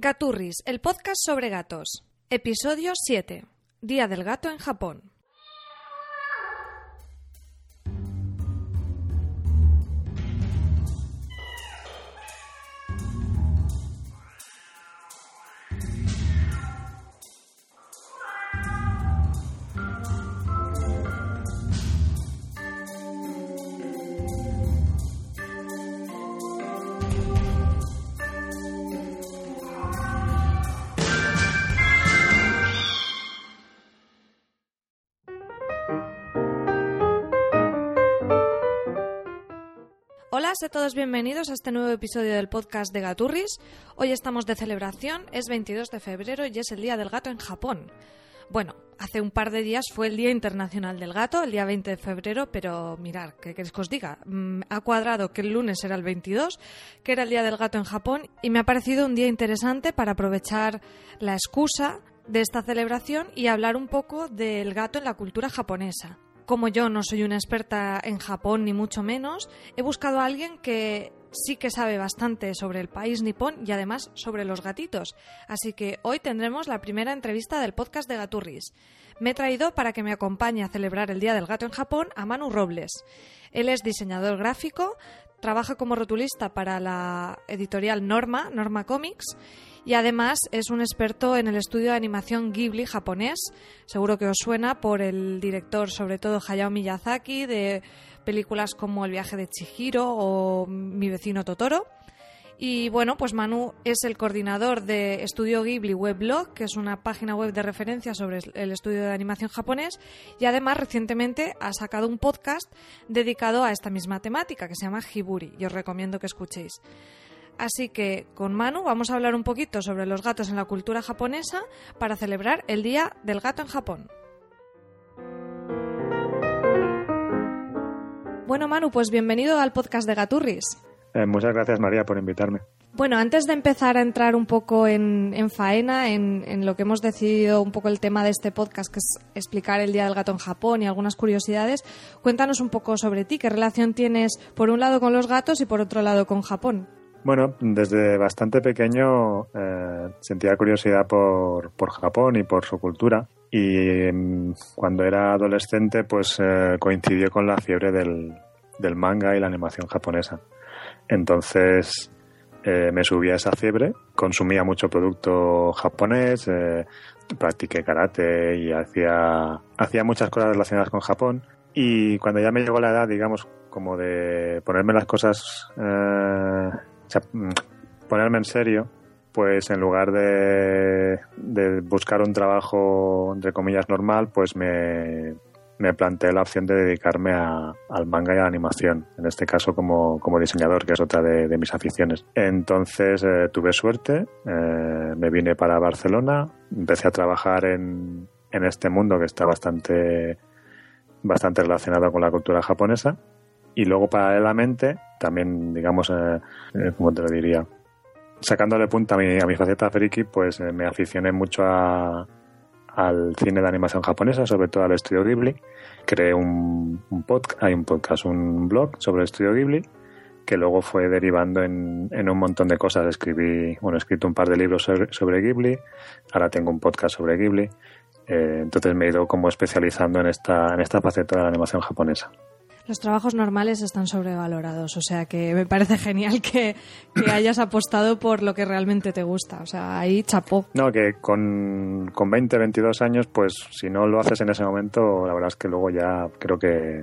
Gaturris, el podcast sobre gatos. Episodio 7. Día del gato en Japón. Hola, a todos bienvenidos a este nuevo episodio del podcast de Gaturris. Hoy estamos de celebración, es 22 de febrero y es el Día del Gato en Japón. Bueno, hace un par de días fue el Día Internacional del Gato, el día 20 de febrero, pero mirar, ¿qué queréis que os diga? Mm, ha cuadrado que el lunes era el 22, que era el Día del Gato en Japón, y me ha parecido un día interesante para aprovechar la excusa de esta celebración y hablar un poco del gato en la cultura japonesa como yo no soy una experta en Japón ni mucho menos, he buscado a alguien que sí que sabe bastante sobre el país nipón y además sobre los gatitos. Así que hoy tendremos la primera entrevista del podcast de Gaturris. Me he traído para que me acompañe a celebrar el Día del Gato en Japón a Manu Robles. Él es diseñador gráfico, trabaja como rotulista para la editorial Norma, Norma Comics, y además es un experto en el estudio de animación Ghibli japonés. Seguro que os suena por el director, sobre todo Hayao Miyazaki, de películas como El viaje de Chihiro o Mi vecino Totoro. Y bueno, pues Manu es el coordinador de Estudio Ghibli Weblog, que es una página web de referencia sobre el estudio de animación japonés, y además recientemente ha sacado un podcast dedicado a esta misma temática que se llama Hiburi, y os recomiendo que escuchéis. Así que con Manu vamos a hablar un poquito sobre los gatos en la cultura japonesa para celebrar el Día del Gato en Japón. Bueno, Manu, pues bienvenido al podcast de Gaturris. Eh, muchas gracias, María, por invitarme. Bueno, antes de empezar a entrar un poco en, faena, en, en, lo que hemos decidido un poco el tema de este podcast, que es explicar el Día del Gato en Japón y algunas curiosidades, cuéntanos un poco sobre ti, qué relación tienes por un lado con los gatos y por otro lado con Japón. Bueno, desde bastante pequeño eh, sentía curiosidad por, por, Japón y por su cultura y mm, cuando era adolescente pues eh, coincidió con la fiebre del, del, manga y la animación japonesa. Entonces eh, me subí a esa fiebre, consumía mucho producto japonés, practiqué karate y hacía, hacía muchas cosas relacionadas con Japón y cuando ya me llegó la edad, digamos, como de ponerme las cosas Mm, ponerme en serio, pues en lugar de, buscar un trabajo, entre comillas, normal, pues me, me planteé la opción de dedicarme al manga y a la animación, en este caso como, diseñador, que es otra de, mis aficiones. Entonces eh, tuve suerte, eh, me vine para Barcelona, empecé a trabajar en, en este mundo que está bastante, bastante relacionado con la cultura japonesa y luego paralelamente, también, digamos, eh, eh como te lo diría, sacándole punta a mi, a mi faceta friki, pues eh, me aficioné mucho a, al cine de animación japonesa, sobre todo al estudio Ghibli. Creé un, podcast, hay un podcast, un blog sobre el estudio Ghibli, que luego fue derivando en, en, un montón de cosas. Escribí, bueno, he escrito un par de libros sobre, sobre Ghibli, ahora tengo un podcast sobre Ghibli. Eh, entonces me he ido como especializando en esta, en esta faceta de la animación japonesa. Los trabajos normales están sobrevalorados, o sea que me parece genial que, hayas apostado por lo que realmente te gusta, o sea, ahí chapó. No, que con, con 20, 22 años, pues si no lo haces en ese momento, la verdad es que luego ya creo que,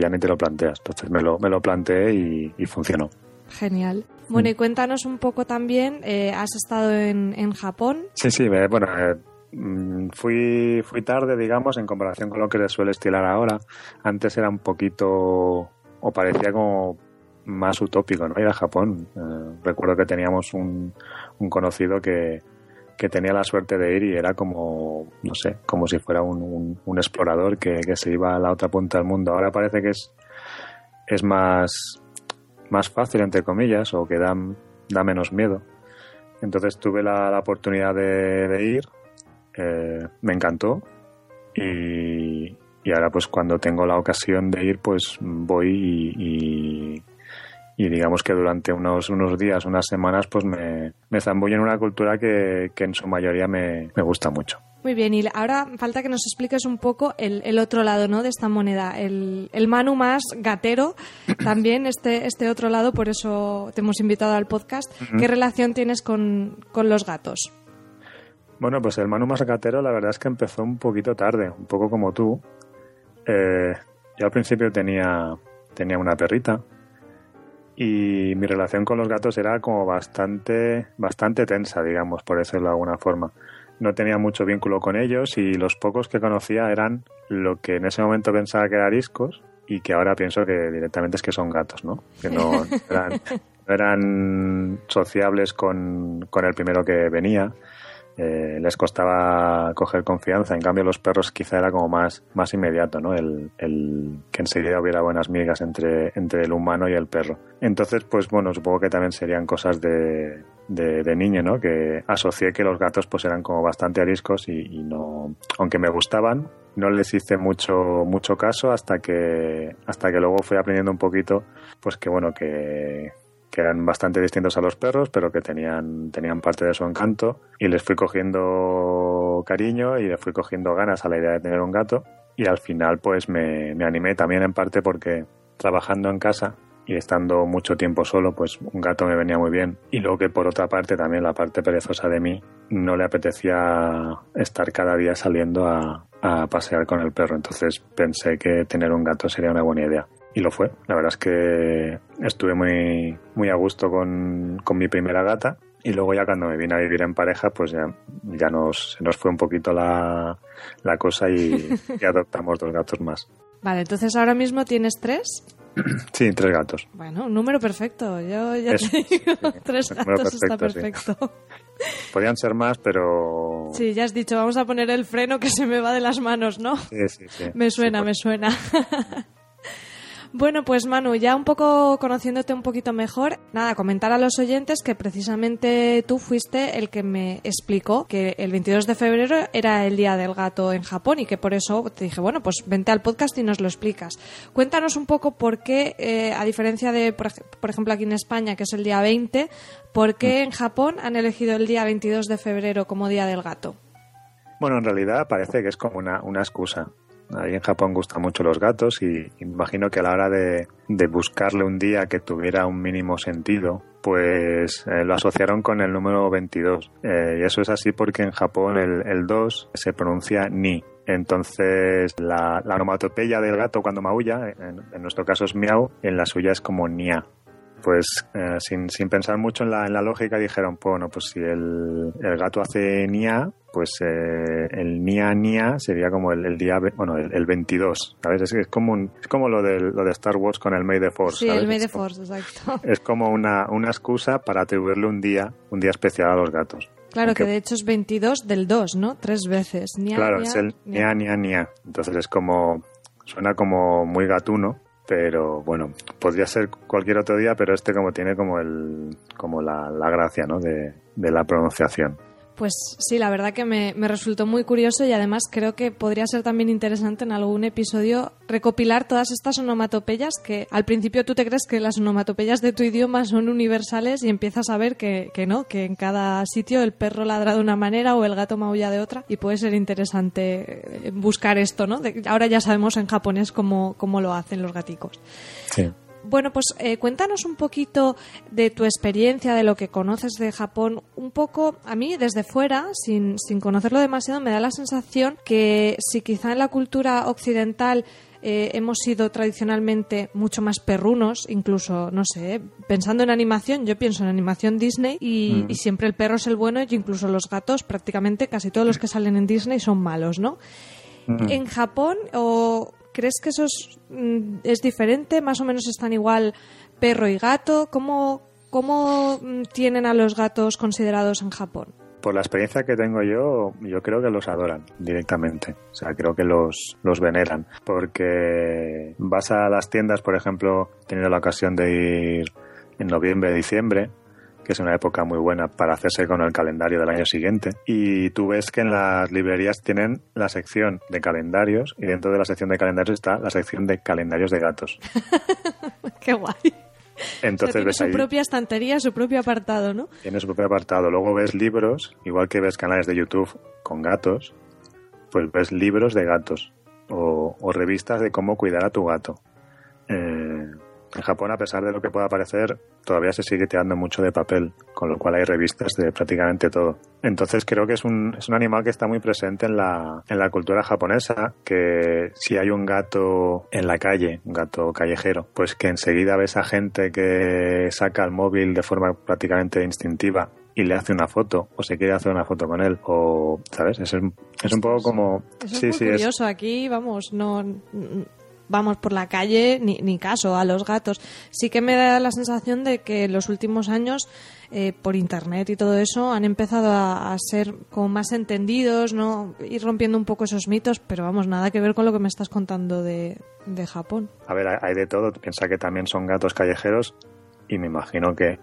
ya ni te lo planteas. Entonces me lo, me lo planteé y, funcionó. Genial. Bueno, y cuéntanos un poco también, eh, ¿has estado en, en Japón? Sí, sí, bueno, eh, Mm, fui, fui tarde, digamos, en comparación con lo que le suele estilar ahora. Antes era un poquito, o parecía como más utópico, ¿no? Ir a Japón. Eh, recuerdo que teníamos un, un conocido que, que, tenía la suerte de ir y era como, no sé, como si fuera un, explorador que, que, se iba a la otra punta del mundo. Ahora parece que es, es más, más fácil, entre comillas, o que da, da menos miedo. Entonces tuve la, la oportunidad de ir, eh, me encantó y, ahora pues cuando tengo la ocasión de ir pues voy y, y digamos que durante unos, unos días, unas semanas, pues me, me zambullo en una cultura que, que en su mayoría me, me gusta mucho. Muy bien, y ahora falta que nos expliques un poco el, el otro lado ¿no? de esta moneda, el, el, Manu más gatero, también este, este otro lado, por eso te hemos invitado al podcast. ¿Qué relación tienes con, con, los gatos? Bueno, pues el Manu más gatero la verdad es que empezó un poquito tarde, un poco como tú. Eh, yo al principio tenía, tenía una perrita y mi relación con los gatos era como bastante, bastante tensa, digamos, por decirlo de alguna forma no tenía mucho vínculo con ellos y los pocos que conocía eran lo que en ese momento pensaba que eran ariscos y que ahora pienso que directamente es que son gatos, ¿no? Que no eran, no eran sociables con, con el primero que venía eh, les costaba coger confianza. En cambio, los perros quizá era como más, más inmediato, ¿no? El, el, que enseguida hubiera buenas migas entre, entre el humano y el perro. Entonces, pues bueno, supongo que también serían cosas de, de, niño, ¿no? Que asocié que los gatos pues eran como bastante ariscos y, y, no, aunque me gustaban, no les hice mucho, mucho caso hasta que, hasta que luego fui aprendiendo un poquito, pues que bueno, que, que eran bastante distintos a los perros, pero que tenían, tenían parte de su encanto. Y les fui cogiendo cariño y les fui cogiendo ganas a la idea de tener un gato. Y al final, pues me, animé también en parte porque trabajando en casa y estando mucho tiempo solo, pues un gato me venía muy bien. Y luego que por otra parte, también la parte perezosa de mí, no le apetecía estar cada día saliendo a, a pasear con el perro. Entonces pensé que tener un gato sería una buena idea y lo fue. La verdad es que estuve muy, muy a gusto con, con, mi primera gata y luego ya cuando me vine a vivir en pareja, pues ya, ya nos, nos fue un poquito la, la cosa y, y, adoptamos dos gatos más. Vale, entonces ahora mismo tienes tres. Sí, tres gatos. Bueno, un número perfecto. Yo ya te digo, tres gatos perfecto, está perfecto. Sí. Podrían ser más, pero... Sí, ya has dicho, vamos a poner el freno que se me va de las manos, ¿no? Sí, sí, sí. Me suena, sí, me suena. Bueno, pues Manu, ya un poco conociéndote un poquito mejor, nada, comentar a los oyentes que precisamente tú fuiste el que me explicó que el 22 de febrero era el Día del Gato en Japón y que por eso te dije, bueno, pues vente al podcast y nos lo explicas. Cuéntanos un poco por qué, eh, a diferencia de, por, ejemplo, aquí en España, que es el día 20, ¿por qué en Japón han elegido el día 22 de febrero como Día del Gato? Bueno, en realidad parece que es como una excusa. Ahí en Japón gustan mucho los gatos y imagino que a la hora de, buscarle un día que tuviera un mínimo sentido, pues eh, lo asociaron con el número 22. Eh, y eso es así porque en Japón el, el 2 se pronuncia ni. Entonces la, la onomatopeya del gato cuando maulla, en, en, nuestro caso es miau, en la suya es como nia pues eh, sin, sin, pensar mucho en la, en la, lógica dijeron, bueno, pues si el, el gato hace nia, pues eh, el nia nia sería como el, el día, bueno, el, el, 22, ¿sabes? Es, es, como un, es como lo de, lo de Star Wars con el May the Force, Sí, ¿sabes? el May the Force, exacto. Es como una, una excusa para atribuirle un día, un día especial a los gatos. Claro, Aunque, que de hecho es 22 del 2, ¿no? Tres veces. Nia, claro, nia, es el nia, nia, nia. Entonces es como, suena como muy gatuno, pero bueno, podría ser cualquier otro día, pero este como tiene como el como la, la gracia ¿no? de, de, la pronunciación. Pues sí, la verdad que me, resultó muy curioso y además creo que podría ser también interesante en algún episodio recopilar todas estas onomatopeyas que al principio tú te crees que las onomatopeyas de tu idioma son universales y empiezas a ver que, no, que en cada sitio el perro ladra de una manera o el gato maulla de otra y puede ser interesante buscar esto, ¿no? De, ahora ya sabemos en japonés cómo, cómo lo hacen los gaticos. Sí. Bueno, pues eh, cuéntanos un poquito de tu experiencia, de lo que conoces de Japón. Un poco, a mí desde fuera, sin, sin conocerlo demasiado, me da la sensación que si quizá en la cultura occidental eh, hemos sido tradicionalmente mucho más perrunos, incluso, no sé, pensando en animación, yo pienso en animación Disney y, mm. y, siempre el perro es el bueno y incluso los gatos, prácticamente casi todos los que salen en Disney son malos, ¿no? Mm. En Japón o ¿Crees que eso es, mm, es, diferente? ¿Más o menos están igual perro y gato? ¿Cómo, ¿Cómo mm, tienen a los gatos considerados en Japón? Por la experiencia que tengo yo, yo creo que los adoran directamente. O sea, creo que los, los veneran. Porque vas a las tiendas, por ejemplo, he tenido la ocasión de ir en noviembre, diciembre, que es una época muy buena para hacerse con el calendario del año siguiente. Y tú ves que en las librerías tienen la sección de calendarios y dentro de la sección de calendarios está la sección de calendarios de gatos. Qué guay. Entonces tiene ves su ahí, propia estantería, su propio apartado, ¿no? tiene su propio apartado. Luego ves libros, igual que ves canales de YouTube con gatos, pues ves libros de gatos o, o revistas de cómo cuidar a tu gato. En Japón, a pesar de lo que pueda parecer, todavía se sigue tirando mucho de papel, con lo cual hay revistas de prácticamente todo. Entonces creo que es un, es un animal que está muy presente en la, en la cultura japonesa, que si hay un gato en la calle, un gato callejero, pues que enseguida ves a gente que saca el móvil de forma prácticamente instintiva y le hace una foto o se quiere hacer una foto con él o sabes es, un- es un poco como Eso sí es muy sí es curioso. Aquí, vamos, no vamos por la calle ni, ni caso a los gatos. Sí que me da la sensación de que en los últimos años, eh, por internet y todo eso, han empezado a, ser como más entendidos, ¿no? Ir rompiendo un poco esos mitos, pero vamos, nada que ver con lo que me estás contando de, de Japón. A ver, hay de todo. Piensa que también son gatos callejeros y me imagino que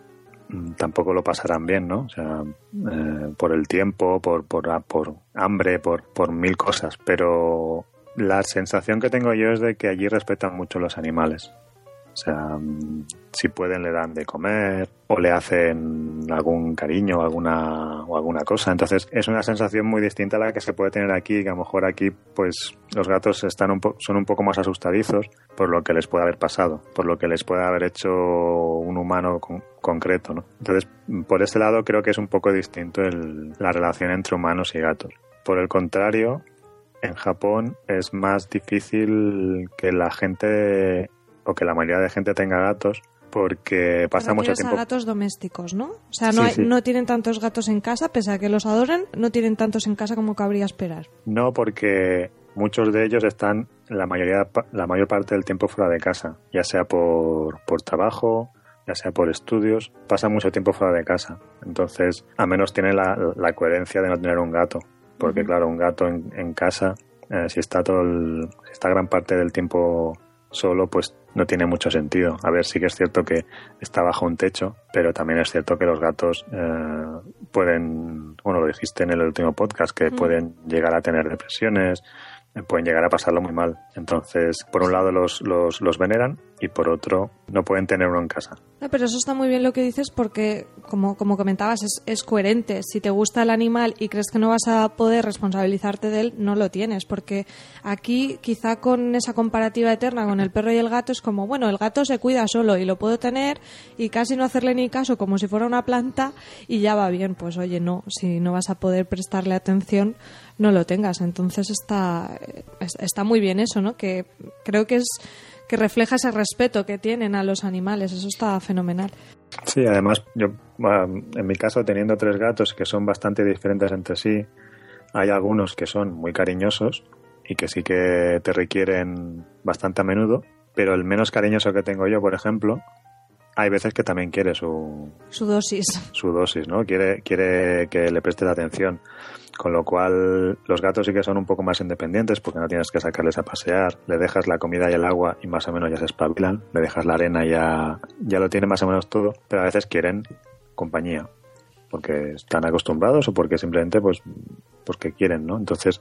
mm, tampoco lo pasarán bien, ¿no? O sea, eh, por el tiempo, por, por, por hambre, por, por mil cosas. Pero la sensación que tengo yo es de que allí respetan mucho los animales. O sea, mm, si pueden le dan de comer o le hacen algún cariño alguna, o alguna cosa. Entonces es una sensación muy distinta a la que se puede tener aquí, que a lo mejor aquí pues los gatos están un son un poco más asustadizos por lo que les puede haber pasado, por lo que les puede haber hecho un humano con- concreto. ¿no? Entonces por ese lado creo que es un poco distinto el- la relación entre humanos y gatos. Por el contrario, en Japón es más difícil que la gente o que la mayoría de gente tenga gatos porque pasa mucho tiempo. a gatos domésticos, ¿no? O sea, no, Sí, hay- sí. no tienen tantos gatos en casa, pese a que los adoren, no tienen tantos en casa como cabría esperar. No, porque muchos de ellos están la mayoría la mayor parte del tiempo fuera de casa, ya sea por, por trabajo, ya sea por estudios, pasa mucho tiempo fuera de casa. Entonces, a menos tiene la, la coherencia de no tener un gato, porque claro, un gato en, en casa, eh, si está todo el- si está gran parte del tiempo solo, pues no tiene mucho sentido. A ver, sí que es cierto que está bajo un techo, pero también es cierto que los gatos eh, pueden, bueno, lo dijiste en el último podcast, que pueden llegar a tener depresiones, eh, pueden llegar a pasarlo muy mal. Entonces, por un lado los, los, los veneran y por otro no pueden tener uno en casa. No, pero eso está muy bien lo que dices porque, como, como comentabas, es, es coherente. Si te gusta el animal y crees que no vas a poder responsabilizarte de él, no lo tienes. Porque aquí, quizá con esa comparativa eterna con el perro y el gato, es como, bueno, el gato se cuida solo y lo puedo tener y casi no hacerle ni caso como si fuera una planta y ya va bien. Pues oye, no, si no vas a poder prestarle atención, no lo tengas. Entonces está, es- está muy bien eso, ¿no? Que creo que es que refleja ese respeto que tienen a los animales. Eso está fenomenal. Sí, además, yo, bueno, en mi caso, teniendo tres gatos que son bastante diferentes entre sí, hay algunos que son muy cariñosos y que sí que te requieren bastante a menudo, pero el menos cariñoso que tengo yo, por ejemplo, hay veces que también quiere su, Su dosis. su dosis, ¿no? Quiere, quiere que le prestes atención. Con lo cual, los gatos sí que son un poco más independientes porque no tienes que sacarles a pasear, le dejas la comida y el agua y más o menos ya se espabilan, le dejas la arena y ya, ya lo tienen más o menos todo, pero a veces quieren compañía porque están acostumbrados o porque simplemente pues porque quieren, ¿no? Entonces,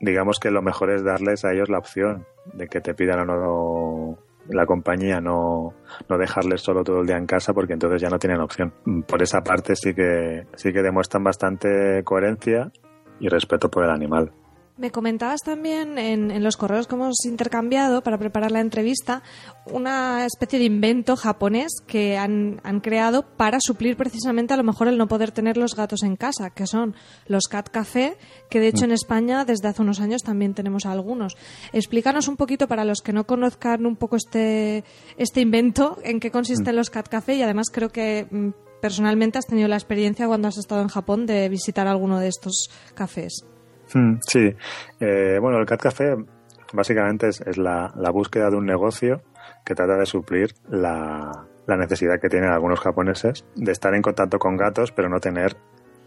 digamos que lo mejor es darles a ellos la opción de que te pidan o no la compañía, no, no dejarles solo todo el día en casa porque entonces ya no tienen opción. Por esa parte sí que sí que demuestran bastante coherencia y respeto por el animal. Me comentabas también en, en los correos que hemos intercambiado para preparar la entrevista una especie de invento japonés que han, han creado para suplir precisamente a lo mejor el no poder tener los gatos en casa, que son los cat café, que de hecho en España desde hace unos años también tenemos algunos. Explícanos un poquito para los que no conozcan un poco este, este invento, en qué consisten los cat café y además creo que mm, personalmente has tenido la experiencia cuando has estado en Japón de visitar alguno de estos cafés. Mm, Sí, Eh, bueno, el Cat Café básicamente es, es la, la búsqueda de un negocio que trata de suplir la, necesidad que tienen algunos japoneses de estar en contacto con gatos, pero no tener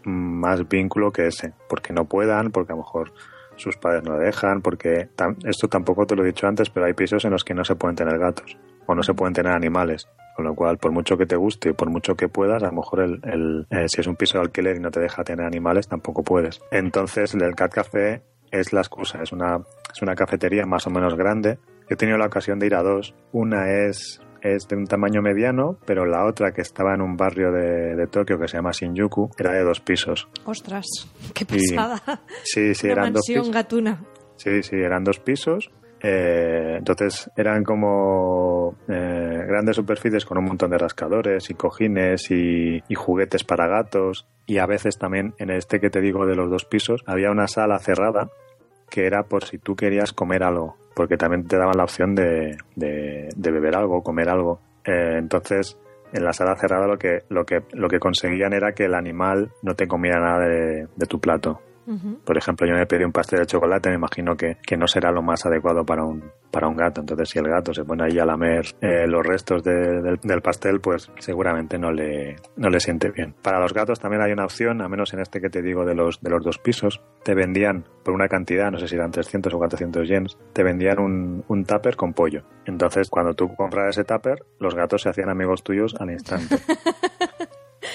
más vínculo que ese, porque no puedan, porque a lo mejor sus padres no dejan, porque esto tampoco te lo he dicho antes, pero hay pisos en los que no se pueden tener gatos o no se pueden tener animales. Con lo cual, por mucho que te guste y por mucho que puedas, a lo mejor el, el, eh, si es un piso de alquiler y no te deja tener animales, tampoco puedes. Entonces, el Cat Café es la excusa. Es una, es una cafetería más o menos grande. Yo he tenido la ocasión de ir a dos. Una es es de un tamaño mediano, pero la otra que estaba en un barrio de, Tokio que se llama Shinjuku era de dos pisos. Ostras, qué pesada. sí, sí, eran dos pisos. gatuna. Sí, sí, eran dos pisos. Eh, entonces eran como eh, grandes superficies con un montón de rascadores y cojines y, juguetes para gatos. Y a veces también en este que te digo de los dos pisos había una sala cerrada que era por si tú querías comer algo, porque también te daban la opción de, de, beber algo, comer algo. Eh, entonces, en la sala cerrada lo que, lo, que, lo que conseguían era que el animal no te comiera nada de tu plato. Por ejemplo, yo me pedí un pastel de chocolate, me imagino que, que, no será lo más adecuado para un, para un gato. Entonces, si el gato se pone ahí a lamer eh, los restos del, del, pastel, pues seguramente no le, no le siente bien. Para los gatos también hay una opción, a menos en este que te digo de los, de los dos pisos, te vendían por una cantidad, no sé si eran 300 o 400 yens, te vendían un, un tupper con pollo. Entonces, cuando tú compras ese tupper, los gatos se hacían amigos tuyos al instante.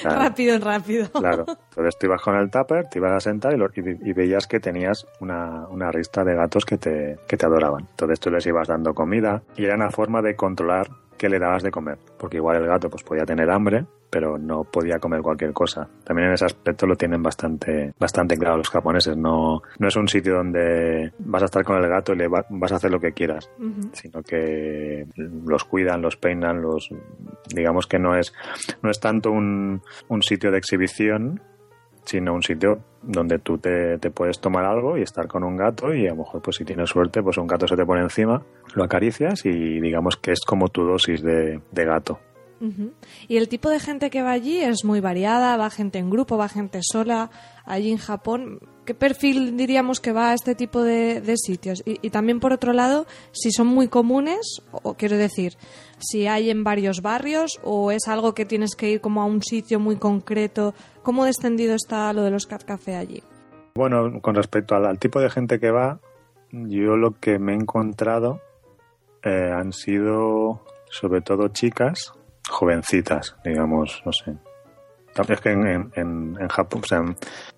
Rápido, rápido. Claro. Entonces tú ibas con el tupper, te ibas a sentar y, veías que tenías una, una, rista de gatos que te, que te adoraban. Entonces tú les ibas dando comida y era una forma de controlar qué le dabas de comer. Porque igual el gato pues podía tener hambre pero no podía comer cualquier cosa. También en ese aspecto lo tienen bastante, bastante claro los japoneses. No, no es un sitio donde vas a estar con el gato y le vas a hacer lo que quieras, sino que los cuidan, los peinan, los, digamos que no es, no es tanto un, un sitio de exhibición, sino un sitio donde tú te, te, puedes tomar algo y estar con un gato y a lo mejor pues si tienes suerte pues un gato se te pone encima, lo acaricias y digamos que es como tu dosis de, de gato. Y el tipo de gente que va allí es muy variada, va gente en grupo, va gente sola. Allí en Japón, ¿qué perfil diríamos que va a este tipo de, sitios? Y, también, por otro lado, si son muy comunes, o quiero decir, si hay en varios barrios o es algo que tienes que ir como a un sitio muy concreto. ¿Cómo descendido está lo de los cat café allí? Bueno, con respecto al, tipo de gente que va, yo lo que me he encontrado eh, han sido sobre todo chicas jovencitas, digamos, no sé. Es que en, en, Japón, o sea,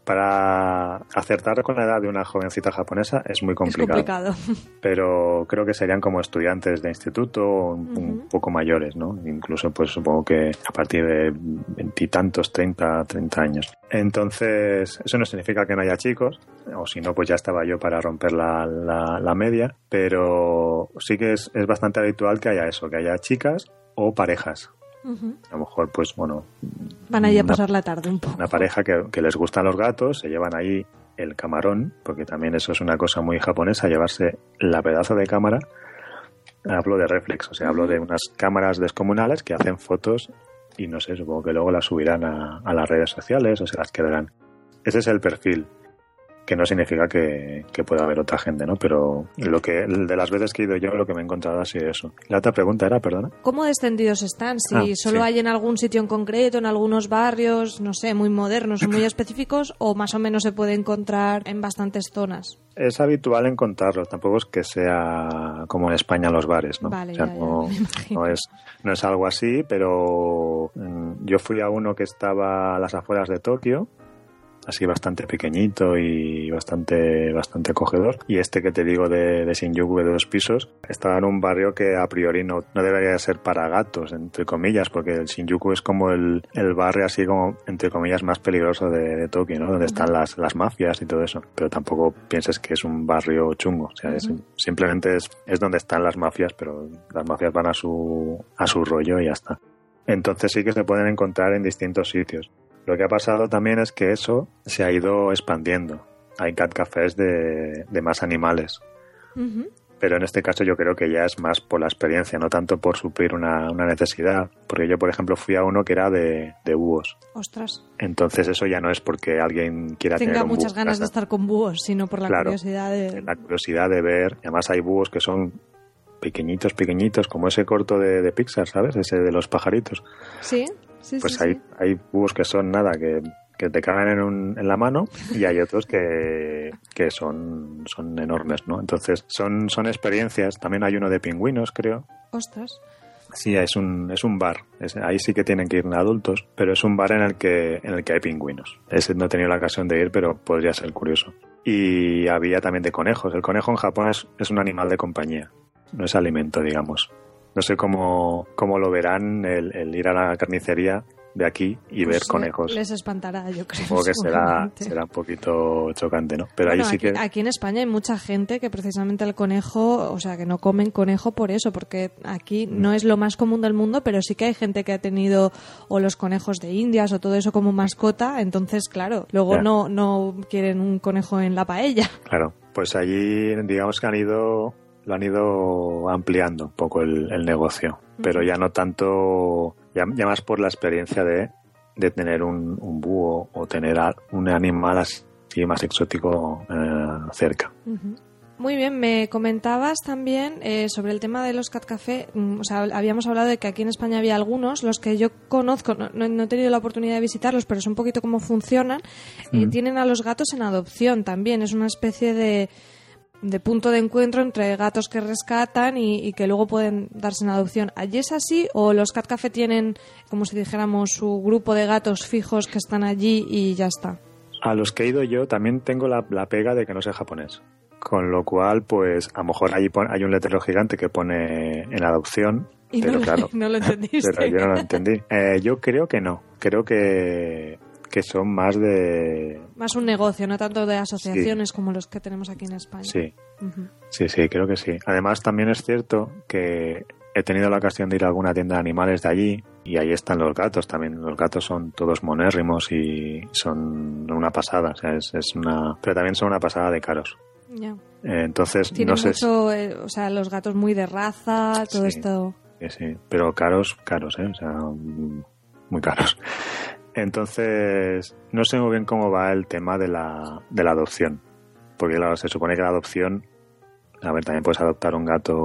para acertar con la edad de una jovencita japonesa es muy complicado. Es complicado. Pero creo que serían como estudiantes de instituto, un, poco mayores, ¿no? Incluso, pues supongo que a partir de veintitantos, treinta, treinta años. Entonces, eso no significa que no haya chicos, o si no, pues ya estaba yo para romper la, la, media, pero sí que es, es bastante habitual que haya eso, que haya chicas o parejas. A lo mejor, pues bueno. Van ahí a pasar la tarde un poco. Una pareja que, les gustan los gatos, se llevan ahí el camarón, porque también eso es una cosa muy japonesa, llevarse la pedazo de cámara. Hablo de reflex, o sea, hablo de unas cámaras descomunales que hacen fotos y no sé, supongo que luego las subirán a, a las redes sociales o se las quedarán. Ese es el perfil que no significa que, pueda haber otra gente, ¿no? Pero lo que de las veces que he ido yo, lo que me he encontrado ha sido eso. La otra pregunta era, perdona. ¿Cómo descendidos están? Si ah, solo hay en algún sitio en concreto, en algunos barrios, no sé, muy modernos o muy específicos, o más o menos se puede encontrar en bastantes zonas. Es habitual encontrarlos, tampoco es que sea como en España los bares, ¿no? Vale, no, es, no es algo así, pero mm, yo fui a uno que estaba a las afueras de Tokio, así bastante pequeñito y bastante bastante acogedor. Y este que te digo de, de Shinjuku de dos pisos estaba en un barrio que a priori no, no debería ser para gatos, entre comillas, porque el Shinjuku es como el, el barrio así como, entre comillas, más peligroso de, Tokio, ¿no? Donde están las, las mafias y todo eso. Pero tampoco pienses que es un barrio chungo. O sea, simplemente es, es donde están las mafias, pero las mafias van a su, a su rollo y ya está. Entonces sí que se pueden encontrar en distintos sitios. Lo que ha pasado también es que eso se ha ido expandiendo. Hay cat cafés de, más animales. Pero en este caso yo creo que ya es más por la experiencia, no tanto por suplir una, necesidad. Porque yo, por ejemplo, fui a uno que era de, de búhos. Ostras. Entonces eso ya no es porque alguien quiera Tenga tener muchas ganas de estar con búhos, sino por la curiosidad de... La curiosidad de ver. Y además hay búhos que son pequeñitos, pequeñitos, como ese corto de, de Pixar, ¿sabes? Ese de los pajaritos. Sí pues hay, hay búhos que son nada, que, te cagan en, un, en la mano y hay otros que, que son, son enormes, ¿no? Entonces, son, son experiencias. También hay uno de pingüinos, creo. Ostras. Sí, es un, es un bar. ahí sí que tienen que ir adultos, pero es un bar en el que, en el que hay pingüinos. Ese no he tenido la ocasión de ir, pero podría ser curioso. Y había también de conejos. El conejo en Japón es, es un animal de compañía, no es alimento, digamos. No sé cómo, cómo lo verán el ir a la carnicería de aquí y Pues ver conejos. Les espantará, yo creo. Supongo que será, será un poquito chocante, ¿no? Pero Bueno, ahí sí aquí, que... aquí en España hay mucha gente que precisamente el conejo, o sea, que no comen conejo por eso, porque aquí Mm. no es lo más común del mundo, pero sí que hay gente que ha tenido o los conejos de Indias o todo eso como mascota, entonces, claro, luego Ya. no, no quieren un conejo en la paella. Claro, pues allí digamos que han ido lo han ido ampliando un poco el, el negocio, pero ya no tanto, ya, ya más por la experiencia de, de tener un, un búho o tener a- un animal así más exótico eh, cerca. Muy bien, me comentabas también eh, sobre el tema de los cat café. Mm, O sea, habíamos hablado de que aquí en España había algunos, los que yo conozco, no, no- no he tenido la oportunidad de visitarlos, pero es un poquito cómo funcionan. Y tienen a los gatos en adopción también. Es una especie de, de punto de encuentro entre gatos que rescatan y, y que luego pueden darse en adopción. ¿Allí es así o los cat café tienen, como si dijéramos, su grupo de gatos fijos que están allí y ya está? A los que he ido yo también tengo la, la pega de que no sé japonés. Con lo cual, pues a lo mejor pon- hay un letrero gigante que pone en adopción, Y pero no, lo- claro, no lo entendiste. pero yo no lo entendí. Eh, yo creo que no. Creo que, que son más de... Más un negocio, no tanto de asociaciones como los que tenemos aquí en España. Sí, sí, sí, creo que sí. Además, también es cierto que he tenido la ocasión de ir a alguna tienda de animales de allí y ahí están los gatos también. Los gatos son todos monérrimos y son una pasada. O sea, es, es una... Pero también son una pasada de caros. Ya. Eh, entonces, no sé... mucho, eh, o sea, los gatos muy de raza, todo Sí. esto. Sí, sí, pero caros, caros, ¿eh? O sea, muy caros. Entonces, no sé muy bien cómo va el tema de la, de la adopción. Porque, claro, se supone que la adopción, a ver, también puedes adoptar un gato,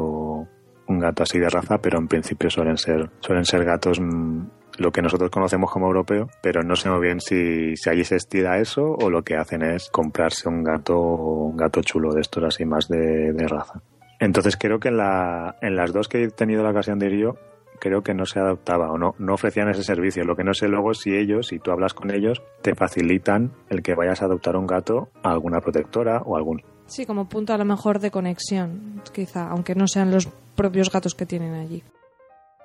un gato así de raza, pero en principio suelen ser, suelen ser gatos mm, lo que nosotros conocemos como europeo, pero no sé muy bien si, si allí se estira eso o lo que hacen es comprarse un gato, un gato chulo de estos así más de, de raza. Entonces creo que en, la, en las dos que he tenido la ocasión de ir yo, creo que no se adoptaba o no, no ofrecían ese servicio. Lo que no sé luego es si ellos, si tú hablas con ellos, te facilitan el que vayas a adoptar un gato a alguna protectora o algún. Sí, como punto a lo mejor de conexión, quizá, aunque no sean los propios gatos que tienen allí.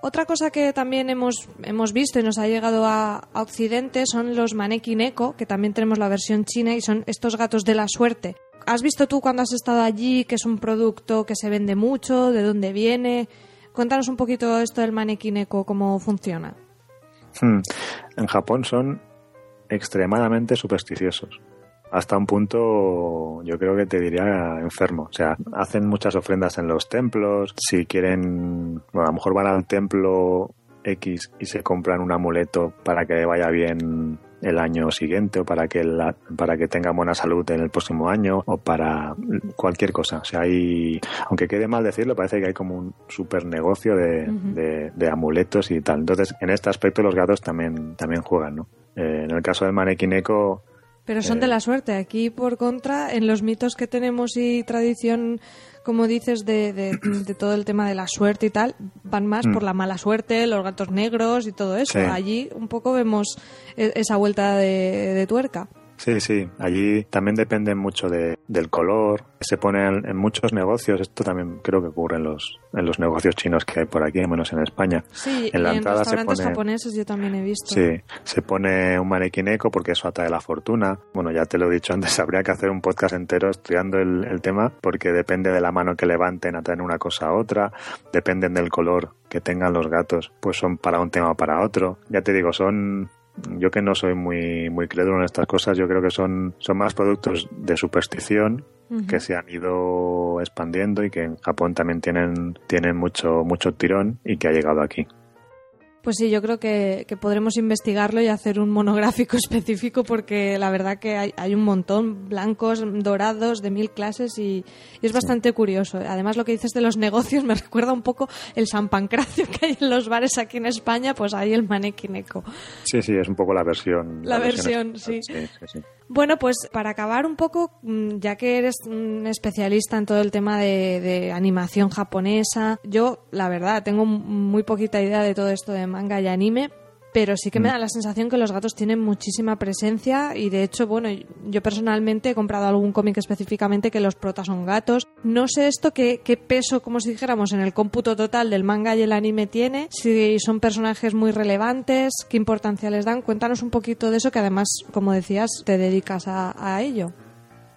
Otra cosa que también hemos, hemos visto y nos ha llegado a, Occidente son los Maneki Neko, que también tenemos la versión china y son estos gatos de la suerte. ¿Has visto tú cuando has estado allí que es un producto que se vende mucho? ¿De dónde viene? Cuéntanos un poquito esto del Maneki Neko, cómo funciona. Hmm. En Japón son extremadamente supersticiosos. Hasta un punto, yo creo que te diría enfermo. O sea, hacen muchas ofrendas en los templos. Si quieren, bueno, a lo mejor van al templo X y se compran un amuleto para que vaya bien el año siguiente o para que la- para que tenga buena salud en el próximo año o para cualquier cosa. O sea, hay, aunque quede mal decirlo, parece que hay como un super negocio de- de amuletos y tal. Entonces, en este aspecto los gatos también, también juegan, ¿no? Eh, en el caso del manequineco, Pero son Eh. de la suerte. Aquí, por contra, en los mitos que tenemos y tradición, como dices, de, de- de todo el tema de la suerte y tal, van más Mm. por la mala suerte, los gatos negros y todo eso. Sí. Allí un poco vemos e- esa vuelta de, de tuerca. Sí, sí. Allí también depende mucho de, del color. Se pone en, en muchos negocios. Esto también creo que ocurre en los, en los negocios chinos que hay por aquí, al menos en España. Sí, En la y en entrada se pone- japoneses yo también he visto. Sí, se pone un manequín eco porque eso atrae la fortuna. Bueno, ya te lo he dicho antes, habría que hacer un podcast entero estudiando el, el tema porque depende de la mano que levanten a traer una cosa a otra, dependen del color que tengan los gatos, pues son para un tema o para otro. Ya te digo, son yo que no soy muy muy crédulo en estas cosas, yo creo que son son más productos de superstición que se han ido expandiendo y que en Japón también tienen tienen mucho mucho tirón y que ha llegado aquí. Pues sí, yo creo que, que podremos investigarlo y hacer un monográfico específico porque la verdad que hay, hay un montón, blancos, dorados, de mil clases y, y es bastante curioso. Además, lo que dices de los negocios me recuerda un poco el San Pancracio que hay en los bares aquí en España, pues ahí el manequineco. Sí, sí, es un poco la versión. La versión, española. sí. sí, sí. Bueno, pues para acabar un poco, mm, ya que eres un especialista en todo el tema de, animación japonesa, yo la verdad tengo muy poquita idea de todo esto de manga y anime. Pero sí que me da la sensación que los gatos tienen muchísima presencia y de hecho, bueno, yo personalmente he comprado algún cómic específicamente que los protas son gatos. No sé esto qué, qué peso, como si dijéramos, en el cómputo total del manga y el anime tiene, si son personajes muy relevantes, qué importancia les dan. Cuéntanos un poquito de eso que además, como decías, te dedicas a, a ello.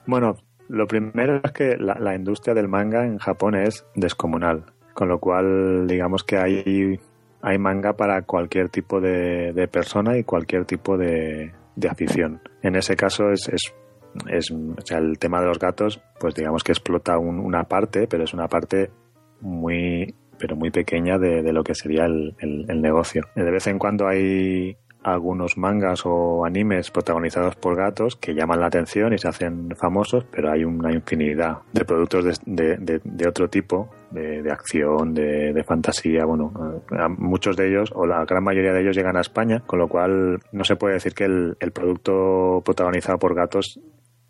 Bueno, lo primero es que la, industria del manga en Japón es descomunal, con lo cual digamos que hay, hay manga para cualquier tipo de, persona y cualquier tipo de, afición. En ese caso es, es, es el tema de los gatos, pues digamos que explota una parte, pero es una parte muy pero muy pequeña de, lo que sería el, el, negocio. De vez en cuando hay algunos mangas o animes protagonizados por gatos que llaman la atención y se hacen famosos, pero hay una infinidad de productos de, de, otro tipo, de, acción, de, fantasía. Bueno, muchos de ellos, o la gran mayoría de ellos, llegan a España, con lo cual no se puede decir que el, el producto protagonizado por gatos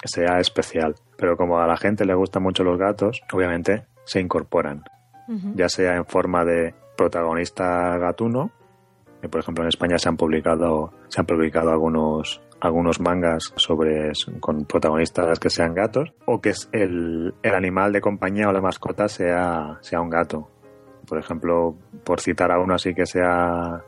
sea especial. Pero como a la gente le gustan mucho los gatos, obviamente se incorporan, ya sea en forma de protagonista gatuno por ejemplo, en España se han publicado, se han publicado algunos algunos mangas sobre con protagonistas que sean gatos o que el, el animal de compañía o la mascota sea, sea un gato. Por ejemplo, por citar a uno así que sea...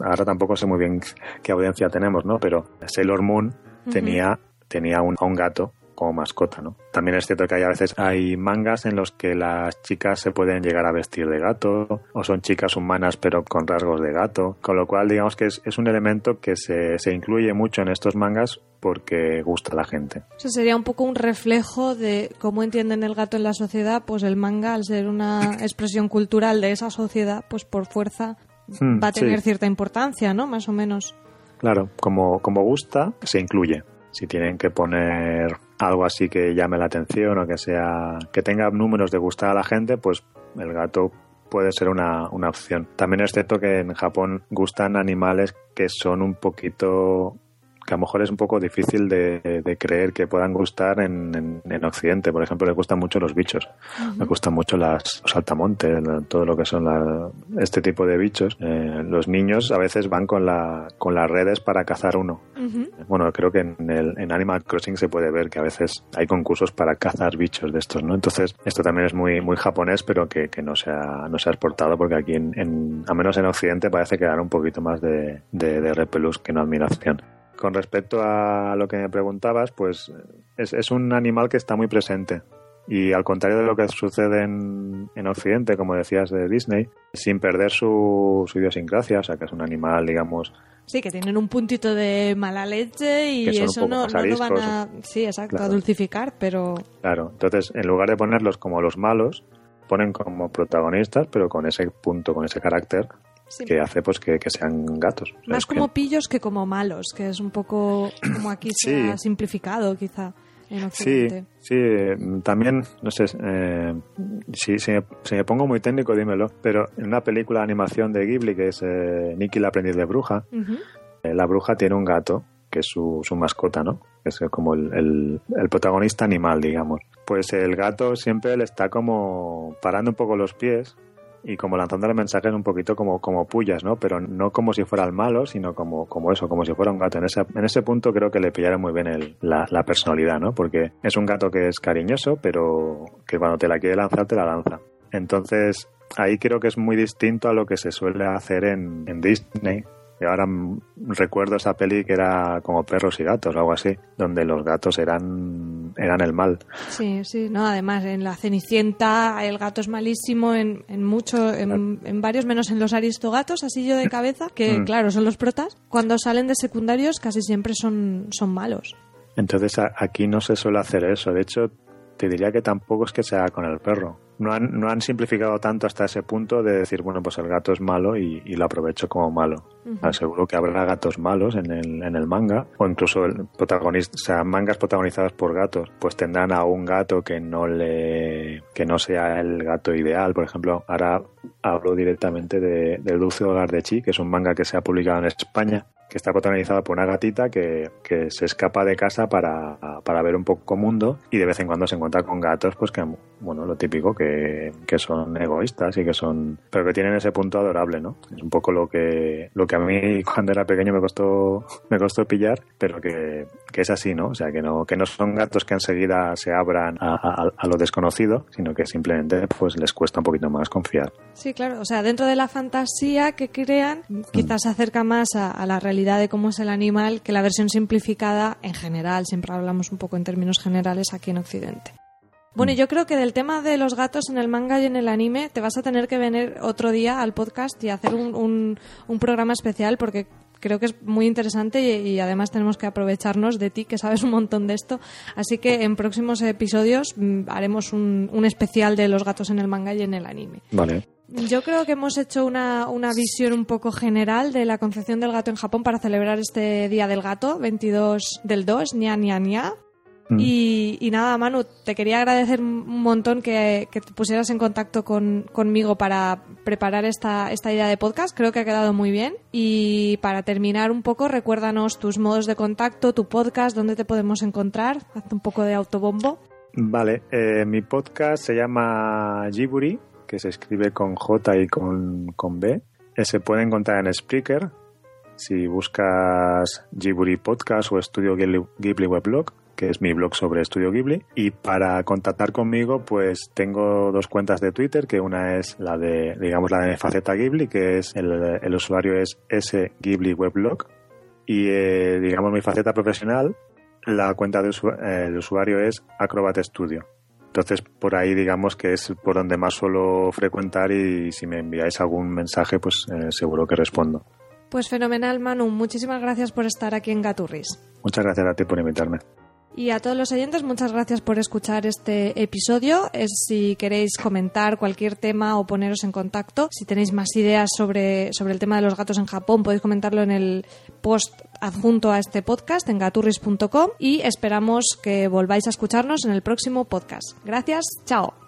Ahora tampoco sé muy bien qué audiencia tenemos, ¿no? Pero Sailor Moon tenía, tenía un, un gato como mascota, ¿no? También es cierto que hay a veces hay mangas en los que las chicas se pueden llegar a vestir de gato o son chicas humanas pero con rasgos de gato, con lo cual digamos que es, un elemento que se, se, incluye mucho en estos mangas porque gusta a la gente. Eso sería un poco un reflejo de cómo entienden el gato en la sociedad, pues el manga al ser una expresión cultural de esa sociedad, pues por fuerza hmm, va a tener cierta importancia, ¿no? Más o menos. Claro, como, como gusta, se incluye. Si tienen que poner algo así que llame la atención o que sea que tenga números de gustar a la gente, pues el gato puede ser una, una opción. También es cierto que en Japón gustan animales que son un poquito que a lo mejor es un poco difícil de, creer que puedan gustar en, en, Occidente. Por ejemplo, les gustan mucho los bichos. Me gustan mucho las, los saltamontes, todo lo que son este tipo de bichos. Eh, los niños a veces van con, la, con las redes para cazar uno. Bueno, creo que en, el, en Animal Crossing se puede ver que a veces hay concursos para cazar bichos de estos, ¿no? Entonces, esto también es muy, muy japonés, pero que, que no, se ha, no se ha exportado porque aquí, en, en, a menos en Occidente, parece que dan un poquito más de, de, de repelús que no admiración con respecto a lo que me preguntabas, pues es, un animal que está muy presente. Y al contrario de lo que sucede en, Occidente, como decías de Disney, sin perder su, su, idiosincrasia, o sea, que es un animal, digamos... Sí, que tienen un puntito de mala leche y eso no, no, lo van a... Sí, exacto, a dulcificar, pero... Claro, entonces, en lugar de ponerlos como los malos, ponen como protagonistas, pero con ese punto, con ese carácter que hace pues que, sean gatos. Más como pillos que como malos, que es un poco como aquí se ha simplificado quizá. En. Sí, sí, también, no sé, eh, si, si, me, pongo muy técnico, dímelo, pero en una película de animación de Ghibli, que es eh, Nicky la aprendiz de bruja, eh, la bruja tiene un gato, que es su, su mascota, ¿no? Es como el, el, protagonista animal, digamos. Pues el gato siempre le está como parando un poco los pies y como lanzándole mensajes un poquito como, como pullas, ¿no? Pero no como si fuera el malo, sino como, como eso, como si fuera un gato. En ese, en ese punto creo que le pillaron muy bien el, la, personalidad, ¿no? Porque es un gato que es cariñoso, pero que cuando te la quiere lanzar, te la lanza. Entonces, ahí creo que es muy distinto a lo que se suele hacer en Disney, y ahora recuerdo esa peli que era como perros y gatos o algo así, donde los gatos eran, eran el mal. Sí, sí, no, además en la Cenicienta el gato es malísimo en, en mucho, en, en, varios, menos en los aristogatos, así yo de cabeza, que mm. claro, son los protas. Cuando salen de secundarios casi siempre son, son malos. Entonces aquí no se suele hacer eso, de hecho te diría que tampoco es que sea con el perro no han, no han simplificado tanto hasta ese punto de decir, bueno, pues el gato es malo y, lo aprovecho como malo. Aseguro que habrá gatos malos en el, en el manga, o incluso el protagonista, o sea, mangas protagonizadas por gatos, pues tendrán a un gato que no le, que no sea el gato ideal. Por ejemplo, ahora hablo directamente de, Dulce Hogar de Chi, que es un manga que se ha publicado en España que está protagonizada por una gatita que, que se escapa de casa para, para, ver un poco mundo y de vez en cuando se encuentra con gatos, pues que, bueno, lo típico, que, que, son egoístas y que son, pero que tienen ese punto adorable, ¿no? Es un poco lo que, lo que a mí cuando era pequeño me costó, me costó pillar, pero que, que es así, ¿no? O sea, que no, que no son gatos que enseguida se abran a, a, a lo desconocido, sino que simplemente pues les cuesta un poquito más confiar. Sí, claro, o sea, dentro de la fantasía que crean, quizás se acerca más a, a la realidad de cómo es el animal que la versión simplificada en general, siempre hablamos un poco en términos generales aquí en Occidente. Bueno, yo creo que del tema de los gatos en el manga y en el anime te vas a tener que venir otro día al podcast y hacer un, un, un programa especial porque creo que es muy interesante y, y, además tenemos que aprovecharnos de ti que sabes un montón de esto. Así que en próximos episodios mmm, haremos un, un especial de los gatos en el manga y en el anime. Vale. Yo creo que hemos hecho una, una, visión un poco general de la concepción del gato en Japón para celebrar este Día del Gato, 22 del 2, ña, ña, ña. Mm. Y, y, nada, Manu, te quería agradecer un montón que, que te pusieras en contacto con, conmigo para preparar esta, esta idea de podcast. Creo que ha quedado muy bien. Y para terminar un poco, recuérdanos tus modos de contacto, tu podcast, dónde te podemos encontrar. Haz un poco de autobombo. Vale, eh, mi podcast se llama Jiburi que se escribe con J y con, con B. Eh, se puede encontrar en Spreaker, si buscas Ghibli Podcast o Estudio Ghibli Weblog, que es mi blog sobre Estudio Ghibli. Y para contactar conmigo, pues tengo dos cuentas de Twitter, que una es la de, digamos, la de Faceta Ghibli, que es el, el usuario es S Ghibli Weblog. Y, eh, digamos, mi faceta profesional, la cuenta del de usuario es Acrobat Studio. Entonces, por ahí digamos que es por donde más suelo frecuentar y si me enviáis algún mensaje, pues eh, seguro que respondo. Pues fenomenal, Manu. Muchísimas gracias por estar aquí en Gaturris. Muchas gracias a ti por invitarme. Y a todos los oyentes, muchas gracias por escuchar este episodio. Si queréis comentar cualquier tema o poneros en contacto, si tenéis más ideas sobre, sobre el tema de los gatos en Japón, podéis comentarlo en el post adjunto a este podcast en gaturris.com y esperamos que volváis a escucharnos en el próximo podcast. Gracias, chao.